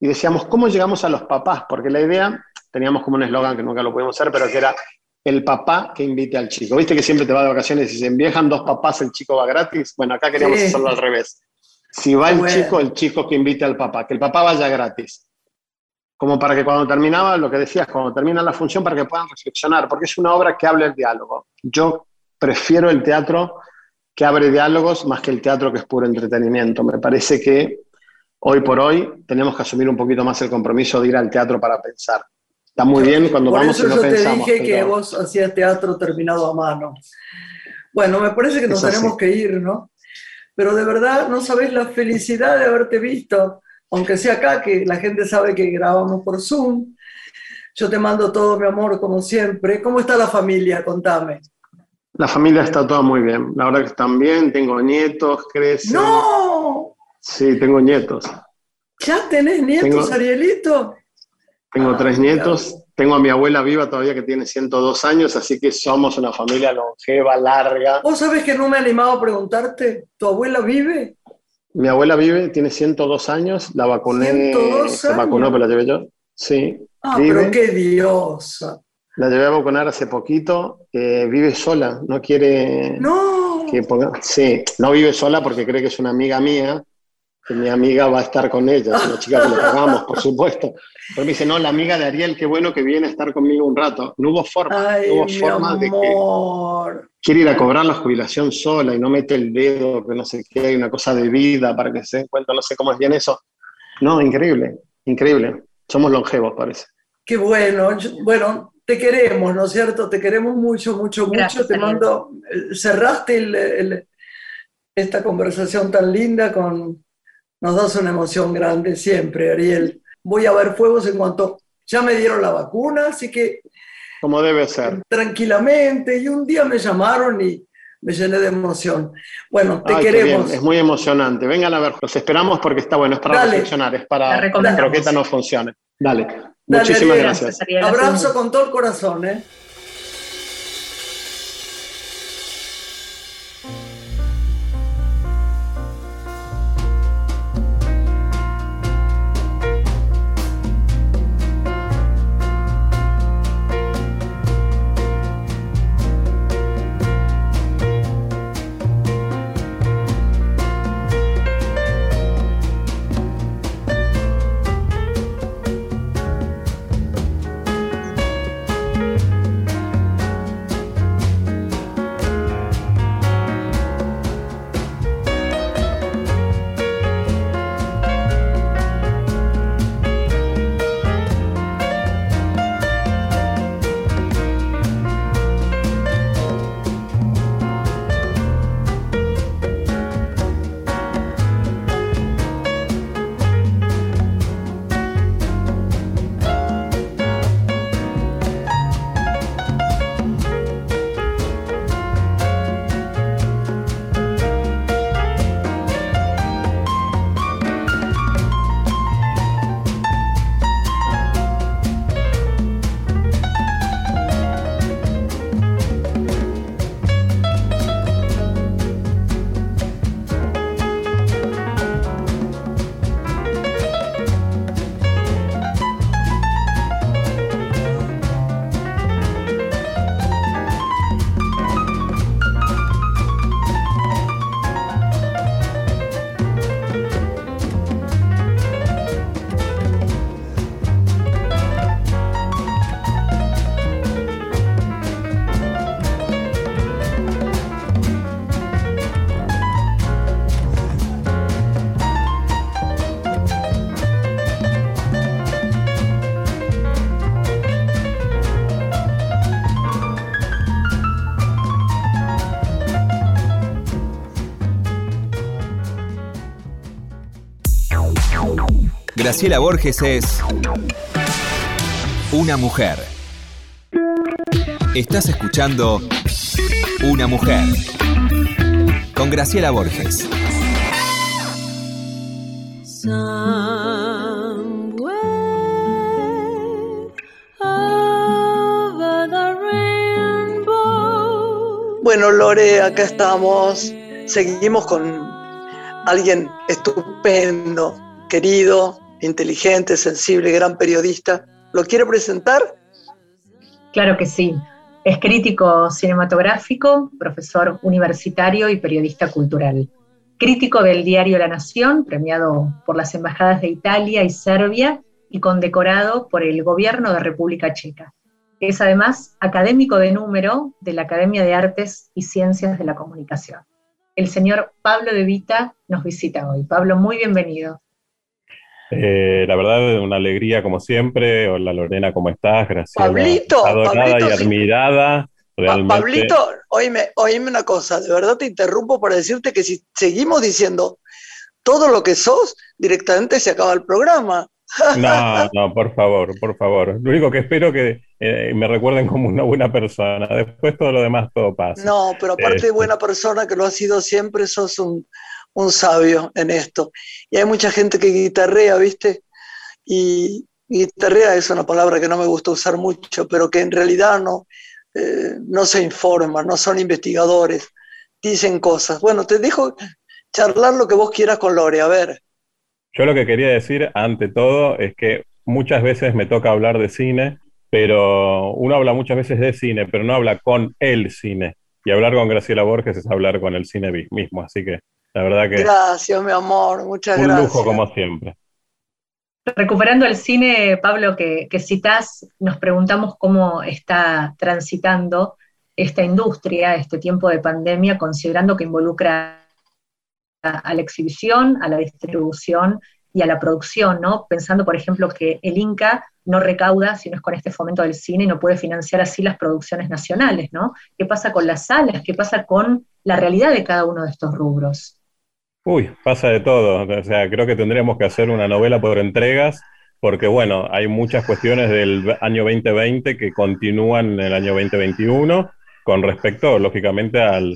y decíamos, ¿cómo llegamos a los papás? Porque la idea, teníamos como un eslogan que nunca lo pudimos hacer, pero que era el papá que invite al chico. ¿Viste que siempre te va de vacaciones y se enviejan dos papás, el chico va gratis? Bueno, acá queríamos hacerlo al revés. Si va el chico, el chico que invite al papá, que el papá vaya gratis como para que cuando terminaba, lo que decías, cuando termina la función, para que puedan reflexionar, porque es una obra que habla el diálogo. Yo prefiero el teatro que abre diálogos más que el teatro que es puro entretenimiento. Me parece que hoy por hoy tenemos que asumir un poquito más el compromiso de ir al teatro para pensar. Está muy bien cuando vamos y no yo pensamos. te dije que vos hacías teatro terminado a mano. Bueno, me parece que nos tenemos que ir, ¿no? Pero de verdad no sabés la felicidad de haberte visto aunque sea acá, que la gente sabe que grabamos por Zoom. Yo te mando todo mi amor, como siempre. ¿Cómo está la familia? Contame. La familia está toda muy bien. La verdad que están bien. Tengo nietos, crecen. ¡No! Sí, tengo nietos. ¿Ya tenés nietos, Arielito? Tengo tres nietos. Tengo a mi abuela viva todavía que tiene 102 años, así que somos una familia longeva, larga. ¿Vos sabés que no me he animado a preguntarte? ¿Tu abuela vive? Mi abuela vive, tiene 102 años, la vacuné, se vacunó, pero la llevé yo. Sí. Ah, pero qué diosa. La llevé a vacunar hace poquito, eh, vive sola, no quiere no. que ponga, sí, no vive sola porque cree que es una amiga mía, que mi amiga va a estar con ella, es una chica que le pagamos, por supuesto. Pero me dice, no, la amiga de Ariel, qué bueno que viene a estar conmigo un rato. No hubo forma, no hubo forma de que quiere ir a cobrar la jubilación sola y no mete el dedo, que no sé qué, hay una cosa de vida para que se den cuenta, no sé cómo es bien eso. No, increíble, increíble. Somos longevos, parece. Qué bueno, bueno, te queremos, ¿no es cierto? Te queremos mucho, mucho, mucho. Te mando, eh, cerraste esta conversación tan linda con, nos das una emoción grande siempre, Ariel. Voy a ver fuegos en cuanto ya me dieron la vacuna, así que... Como debe ser. Tranquilamente, y un día me llamaron y me llené de emoción. Bueno, te queremos. Es muy emocionante. Vengan a ver, los esperamos porque está bueno, es para reflexionar, es para que la croqueta no funcione. Dale. Muchísimas gracias. Abrazo con todo el corazón, ¿eh? Graciela Borges es una mujer. Estás escuchando Una mujer con Graciela Borges. Bueno, Lore, acá estamos. Seguimos con alguien estupendo, querido, inteligente, sensible, gran periodista. ¿Lo quiere presentar? Claro que sí. Es crítico cinematográfico, profesor universitario y periodista cultural. Crítico del diario La Nación, premiado por las embajadas de Italia y Serbia y condecorado por el gobierno de República Checa. Es además académico de número de la Academia de Artes y Ciencias de la Comunicación. El señor Pablo De Vita nos visita hoy. Pablo, muy bienvenido. Eh, la verdad, una alegría como siempre. Hola Lorena, ¿cómo estás? Gracias. Pablito, adorada y admirada. Pablito, oíme, oíme una cosa, de verdad te interrumpo para decirte que si seguimos diciendo todo lo que sos, directamente se acaba el programa. No, no, por favor, por favor. Lo único que espero que eh, me recuerden como una buena persona. Después todo lo demás todo pasa. No, pero aparte de Este. buena persona, que lo has sido siempre, sos un, un sabio en esto. Y hay mucha gente que guitarrea, ¿viste? Y guitarrea es una palabra que no me gusta usar mucho, pero que en realidad no, eh, no se informan, no son investigadores, dicen cosas. Bueno, te dejo charlar lo que vos quieras con Lore, a ver. Yo lo que quería decir, ante todo, es que muchas veces me toca hablar de cine, pero uno habla muchas veces de cine, pero no habla con el cine. Y hablar con Graciela Borges es hablar con el cine mismo. Así que la verdad que Gracias, mi amor, muchas un gracias. lujo como siempre. Recuperando el cine, Pablo, que, que citás, nos preguntamos cómo está transitando esta industria, este tiempo de pandemia, considerando que involucra a, a la exhibición, a la distribución y a la producción, ¿no? Pensando, por ejemplo, que el Inca no recauda, si no es con este fomento del cine, y no puede financiar así las producciones nacionales, ¿no? ¿Qué pasa con las salas? ¿Qué pasa con la realidad de cada uno de estos rubros? Uy, pasa de todo. O sea, creo que tendríamos que hacer una novela por entregas, porque bueno, hay muchas cuestiones del año 2020 que continúan en el año 2021 con respecto, lógicamente, al,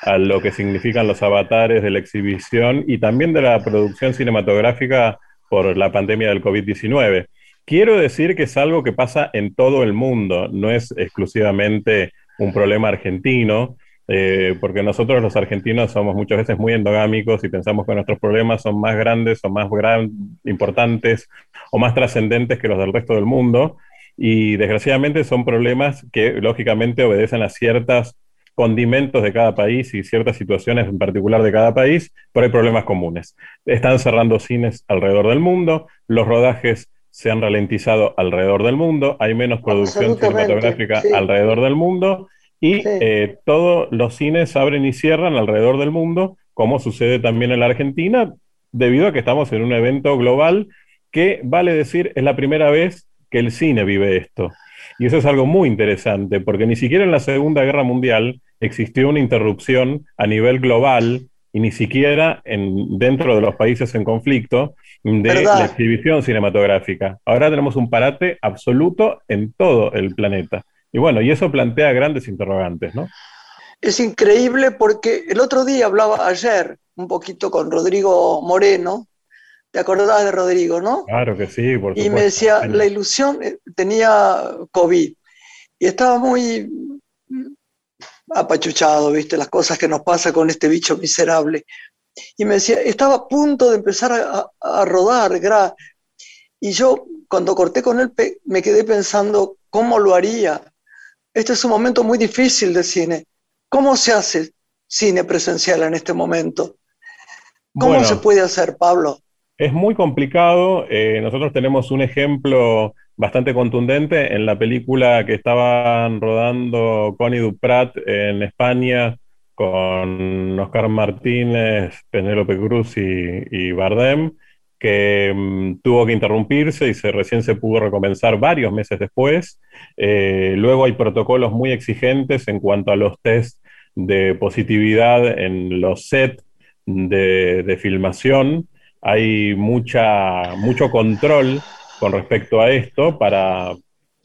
a lo que significan los avatares de la exhibición y también de la producción cinematográfica por la pandemia del COVID-19. Quiero decir que es algo que pasa en todo el mundo, no es exclusivamente un problema argentino, eh, porque nosotros los argentinos somos muchas veces muy endogámicos y pensamos que nuestros problemas son más grandes o más gran, importantes o más trascendentes que los del resto del mundo. Y desgraciadamente son problemas que lógicamente obedecen a ciertos condimentos de cada país y ciertas situaciones en particular de cada país, pero hay problemas comunes. Están cerrando cines alrededor del mundo, los rodajes se han ralentizado alrededor del mundo, hay menos producción cinematográfica sí. alrededor del mundo y Sí. eh, todos los cines abren y cierran alrededor del mundo, como sucede también en la Argentina, debido a que estamos en un evento global que, vale decir, es la primera vez que el cine vive esto. Y eso es algo muy interesante, porque ni siquiera en la Segunda Guerra Mundial existió una interrupción a nivel global y ni siquiera en, dentro de los países en conflicto de ¿Verdad? la exhibición cinematográfica. Ahora tenemos un parate absoluto en todo el planeta. Y bueno, y eso plantea grandes interrogantes, ¿no? Es increíble porque el otro día hablaba ayer un poquito con Rodrigo Moreno, ¿te acordás de Rodrigo, no? Claro que sí, por Y supuesto. me decía, la ilusión eh, tenía COVID y estaba muy apachuchado, ¿viste? Las cosas que nos pasa con este bicho miserable. Y me decía, estaba a punto de empezar a, a- rodar, gra- y yo cuando corté con él me quedé pensando, ¿cómo lo haría? Este es un momento muy difícil de cine. ¿Cómo se hace cine presencial en este momento? ¿Cómo Bueno, se puede hacer, Pablo? Es muy complicado. eh, nosotros tenemos un ejemplo bastante contundente en la película que estaban rodando Connie Duprat en España con Oscar Martínez, Penélope Cruz y, y Bardem, que mm, tuvo que interrumpirse y se, recién se pudo recomenzar varios meses después. Eh, luego hay protocolos muy exigentes en cuanto a los test de positividad en los sets de, de filmación hay mucha, mucho control con respecto a esto para,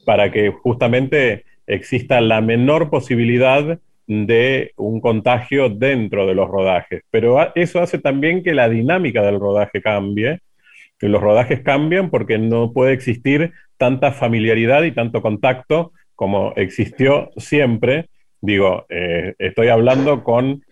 para que justamente exista la menor posibilidad de un contagio dentro de los rodajes. Pero eso hace también que la dinámica del rodaje cambie, que los rodajes cambian porque no puede existir tanta familiaridad y tanto contacto como existió siempre. Digo, eh, estoy hablando con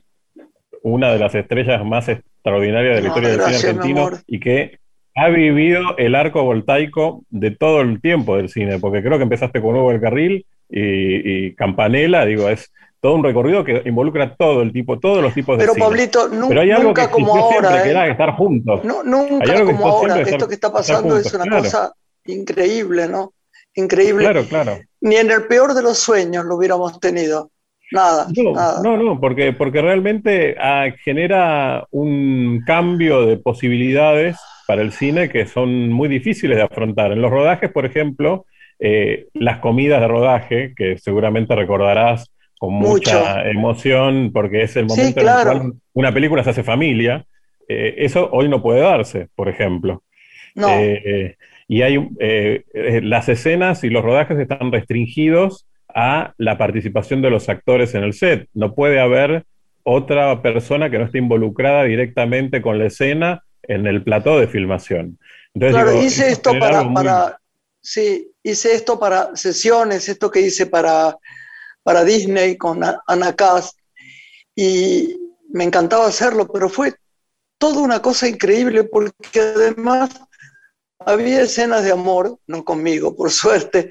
una de las estrellas más extraordinarias de la No, historia del cine argentino y que ha vivido el arco voltaico de todo el tiempo del cine, porque creo que empezaste con Hugo del Carril y, y Campanella, digo, es todo un recorrido que involucra todo el tipo, todos los tipos de Pero cine. Pablito, nu- Pero hay algo nunca que como ahora, siempre, ¿eh? estar juntos. No, nunca que como ahora. siempre, Esto estar- que está estar pasando es una claro. cosa increíble, ¿no? Increíble. Claro, claro. Ni en el peor de los sueños lo hubiéramos tenido. Nada, No, nada. no, no, porque, porque realmente ah, genera un cambio de posibilidades para el cine que son muy difíciles de afrontar. En los rodajes, por ejemplo, eh, las comidas de rodaje, que seguramente recordarás con mucha emoción, porque es el Sí, momento claro. en el cual una película se hace familia, eh, eso hoy no puede darse, por ejemplo. No, Eh, y hay eh, eh, las escenas y los rodajes están restringidos a la participación de los actores en el set. No puede haber otra persona que no esté involucrada directamente con la escena en el plató de filmación. claro, hice esto para, para, sí, hice esto para sesiones, esto que hice para, para Disney con Ana y me encantaba hacerlo, pero fue toda una cosa increíble porque además había escenas de amor, no conmigo, por suerte,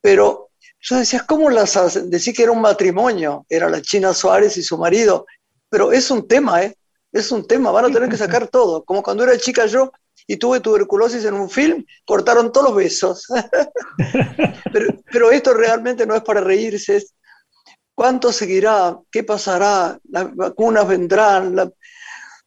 pero yo decía, ¿cómo las hacen? Decía que era un matrimonio, era la China Suárez y su marido, pero es un tema, ¿eh? Es un tema, van a tener que sacar todo. Como cuando era chica yo y tuve tuberculosis en un film, cortaron todos los besos. pero, esto realmente no es para reírse, ¿Cuánto seguirá? ¿Qué pasará? Las vacunas vendrán,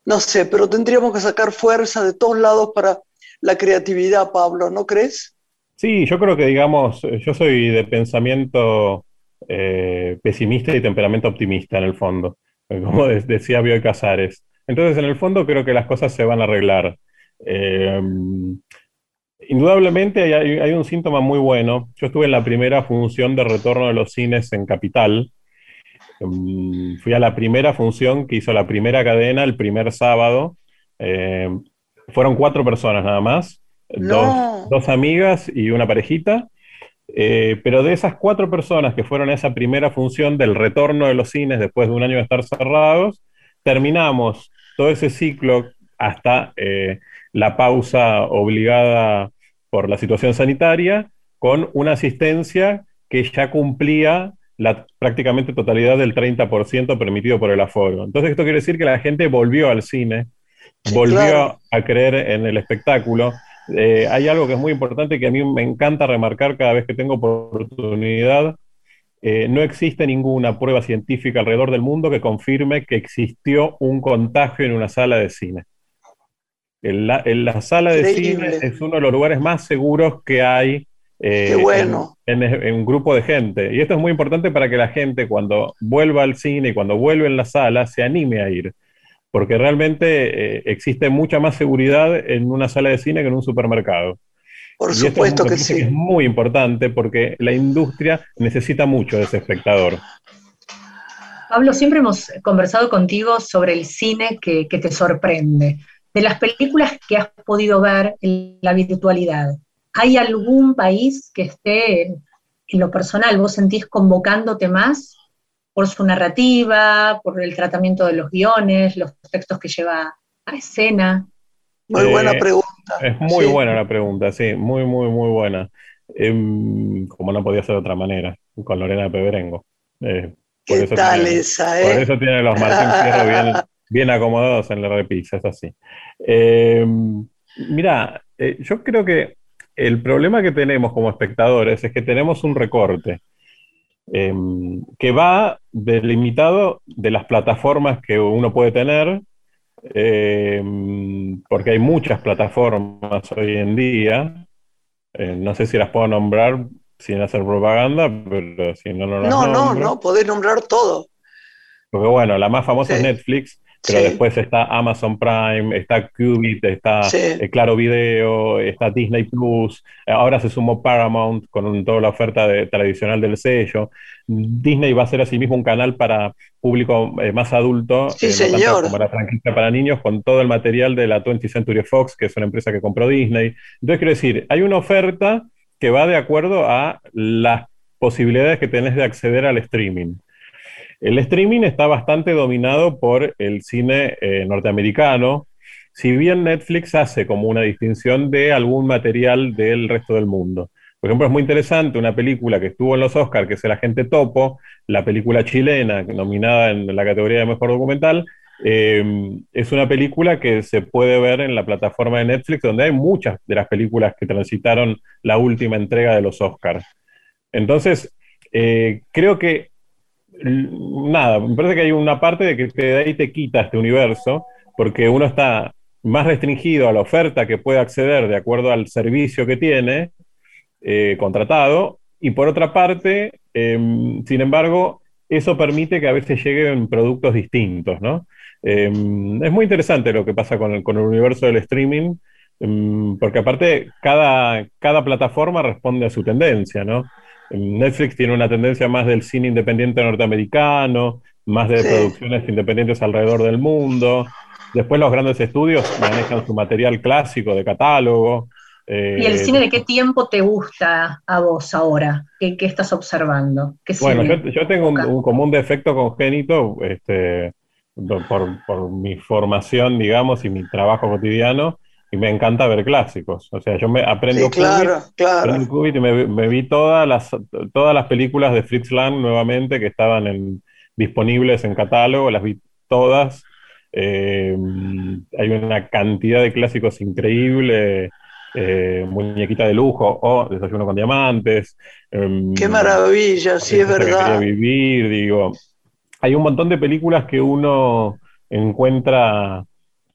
no sé, pero tendríamos que sacar fuerza de todos lados para la creatividad, Pablo, ¿no crees? Sí, yo creo que, digamos, yo soy de pensamiento eh, pesimista y temperamento optimista en el fondo, como decía Bioy Casares. Entonces, en el fondo, creo que las cosas se van a arreglar. Eh, indudablemente hay, un síntoma muy bueno. Yo estuve en la primera función de retorno de los cines en Capital. Mm, fui a la primera función que hizo la primera cadena el primer sábado. Eh, fueron cuatro personas nada más, dos, amigas y una parejita. Eh, pero de esas cuatro personas que fueron a esa primera función del retorno de los cines después de un año de estar cerrados, terminamos todo ese ciclo hasta eh, la pausa obligada por la situación sanitaria con una asistencia que ya cumplía la prácticamente totalidad del 30% permitido por el aforo. Entonces esto quiere decir que la gente volvió al cine volvió a creer en el espectáculo. Eh, hay algo que es muy importante que a mí me encanta remarcar cada vez que tengo oportunidad. Eh, no existe ninguna prueba científica alrededor del mundo que confirme que existió un contagio en una sala de cine. En la, sala de cine es uno de los lugares más seguros que hay eh, bueno. en, un grupo de gente. Y esto es muy importante para que la gente cuando vuelva al cine y cuando vuelve en la sala se anime a ir porque realmente eh, existe mucha más seguridad en una sala de cine que en un supermercado. Por supuesto que sí. es muy importante porque la industria necesita mucho de ese espectador. Pablo, siempre hemos conversado contigo sobre el cine que, te sorprende. De las películas que has podido ver en la virtualidad, ¿hay algún país que esté en lo personal, vos sentís convocándote más por su narrativa, por el tratamiento de los guiones, los textos que lleva a escena? Muy buena pregunta. Es muy buena la pregunta, sí, muy, muy, muy buena. Em, como no podía ser de otra manera, con Lorena Peberengo. Eh, ¿Qué tal esa, eh? Por eso tiene los Martín Fierro bien, acomodados en la repisa, es así. Em, mira, eh, yo creo que el problema que tenemos como espectadores es que tenemos un recorte. Em, que va delimitado de las plataformas que uno puede tener, em, porque hay muchas plataformas hoy en día. Eh, no sé si las puedo nombrar sin hacer propaganda, pero si no, no las No, no, no, podés nombrar todo. Porque bueno, la más famosa es Netflix, pero después está Amazon Prime, está Qubit, está eh, Claro Video, está Disney Plus, ahora se sumó Paramount con toda la oferta tradicional del sello. Disney va a ser asimismo un canal para público eh, más adulto, sí, eh, como la franquicia para niños, con todo el material de la 20th Century Fox, que es una empresa que compró Disney. Entonces, quiero decir, hay una oferta que va de acuerdo a las posibilidades que tenés de acceder al streaming. El streaming está bastante dominado por el cine eh, norteamericano, si bien Netflix hace como una distinción de algún material del resto del mundo. Por ejemplo, es muy interesante una película que estuvo en los Oscars, que es El Agente Topo, la película chilena nominada en la categoría de Mejor Documental. Eh, es una película que se puede ver en la plataforma de Netflix, donde hay muchas de las películas que transitaron la última entrega de los Oscars. Entonces, eh, creo que nada, me parece que hay una parte de que te da y te quita este universo, porque uno está más restringido a la oferta que puede acceder de acuerdo al servicio que tiene eh, contratado, y por otra parte, em, sin embargo, eso permite que a veces lleguen productos distintos, ¿no? Em, es muy interesante lo que pasa con el, con el universo del streaming, Mm, porque aparte, cada, cada plataforma responde a su tendencia, ¿no? Netflix tiene una tendencia más del cine independiente norteamericano, más de producciones independientes alrededor del mundo. Después los grandes estudios manejan su material clásico de catálogo. ¿Y el cine de qué tiempo te gusta a vos ahora? ¿Qué, estás observando? bueno, yo, tengo un, común defecto congénito este, por, por, mi formación, digamos, y mi trabajo cotidiano, y me encanta ver clásicos. O sea, yo me aprendo sí, claro, claro. y me, vi todas las, todas las películas de Fritz Lang nuevamente que estaban en, disponibles en catálogo, las vi todas. Eh, hay una cantidad de clásicos increíble. Eh, Muñequita de lujo o Desayuno con diamantes. Em, Qué maravilla, sí es verdad. vivir, digo. Hay un montón de películas que uno encuentra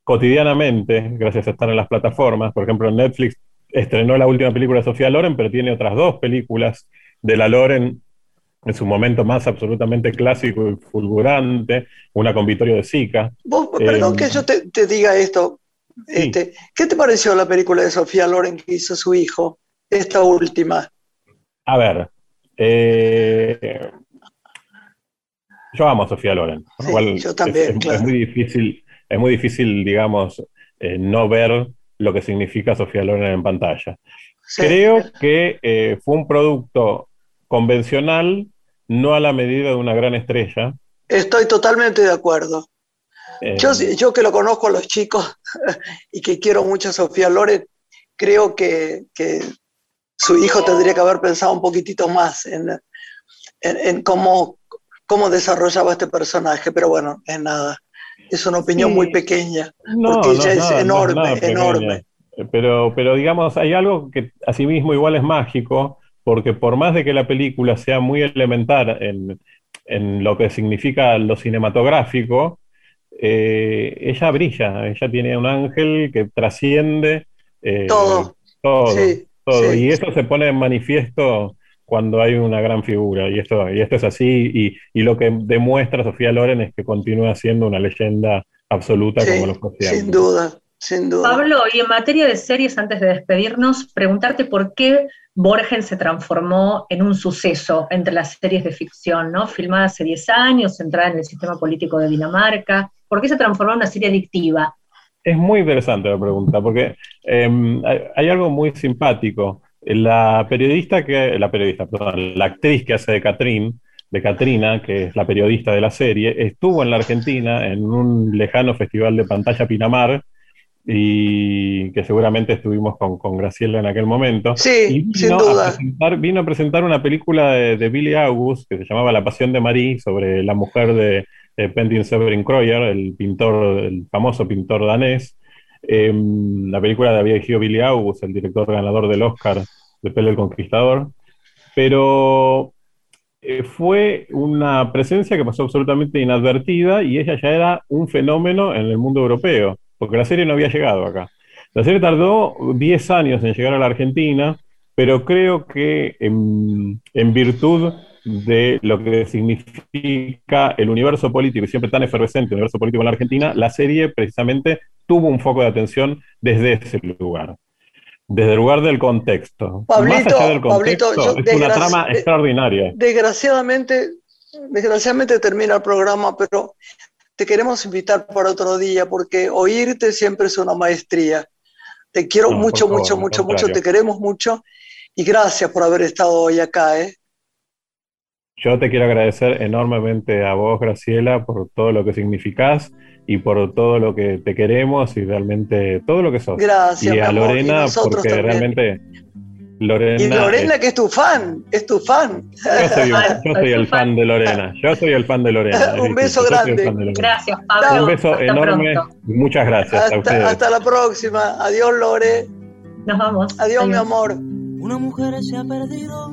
cotidianamente, gracias a estar en las plataformas. Por ejemplo, Netflix estrenó la última película de Sofía Loren, pero tiene otras dos películas de la Loren en su momento más absolutamente clásico y fulgurante, una con Vittorio de Sica. perdón eh, que yo te, diga esto. Este, ¿Qué te pareció la película de Sofía Loren que hizo su hijo, esta última? A ver, eh, yo amo a Sofía Loren, yo también, es, muy difícil es muy difícil, digamos, eh, no ver lo que significa Sofía Loren en pantalla. Creo que eh, fue un producto convencional, no a la medida de una gran estrella. Estoy totalmente de acuerdo. Eh, yo, que lo conozco a los chicos y que quiero mucho a Sofía Loren, creo que, su hijo tendría que haber pensado un poquitito más en, en cómo, cómo desarrollaba este personaje, pero bueno, es nada es una opinión muy pequeña, porque ella es enorme, enorme. Pero, pero digamos, hay algo que asimismo igual es mágico, porque por más de que la película sea muy elemental en, lo que significa lo cinematográfico, eh, ella brilla, ella tiene un ángel que trasciende eh, todo. Todo, todo. y eso se pone en manifiesto cuando hay una gran figura. Y esto, y esto es así. Y, lo que demuestra Sofía Loren es que continúa siendo una leyenda absoluta como los Sin duda, sin duda. Pablo, y en materia de series, antes de despedirnos, preguntarte por qué Borgen se transformó en un suceso entre las series de ficción, ¿no? Filmada hace 10 años, centrada en el sistema político de Dinamarca. ¿Por qué se transformó en una serie adictiva? Es muy interesante la pregunta, porque em, hay, algo muy simpático. La periodista que, la periodista, perdón, la actriz que hace de Catrín, de Katrina, que es la periodista de la serie, estuvo en la Argentina en un lejano festival de pantalla Pinamar, y que seguramente estuvimos con, Graciela en aquel momento. Sí, sin duda. vino a presentar una película de, Billy August que se llamaba La Pasión de Marie, sobre la mujer de, de Pentin Severin Kroyer, el pintor, el famoso pintor danés, Em, la película la había dirigido Billy August, el director ganador del Oscar de Pele el Conquistador, pero eh, fue una presencia que pasó absolutamente inadvertida y ella ya era un fenómeno en el mundo europeo, porque la serie no había llegado acá. La serie tardó 10 años en llegar a la Argentina, pero creo que en, en virtud de lo que significa el universo político y siempre tan efervescente el universo político en la Argentina, la serie precisamente tuvo un foco de atención desde ese lugar, desde el lugar del contexto. Pablito, Pablito es una trama extraordinaria. Desgraciadamente, desgraciadamente termina el programa, pero te queremos invitar para otro día porque oírte siempre es una maestría. Te quiero mucho, mucho, mucho, mucho, te queremos mucho y gracias por haber estado hoy acá. ¿eh? Yo te quiero agradecer enormemente a vos, Graciela, por todo lo que significás y por todo lo que te queremos y realmente todo lo que sos. Gracias. Y a Lorena, porque realmente Lorena. Y Lorena, que es tu fan, es tu fan. Yo soy, el fan de Lorena. Yo soy el fan de Lorena. Un beso grande. Gracias, Pablo. Un beso enorme. Muchas gracias hasta, a ustedes. Hasta la próxima. Adiós, Lore. Nos vamos. Adiós, mi amor. Una mujer se ha perdido.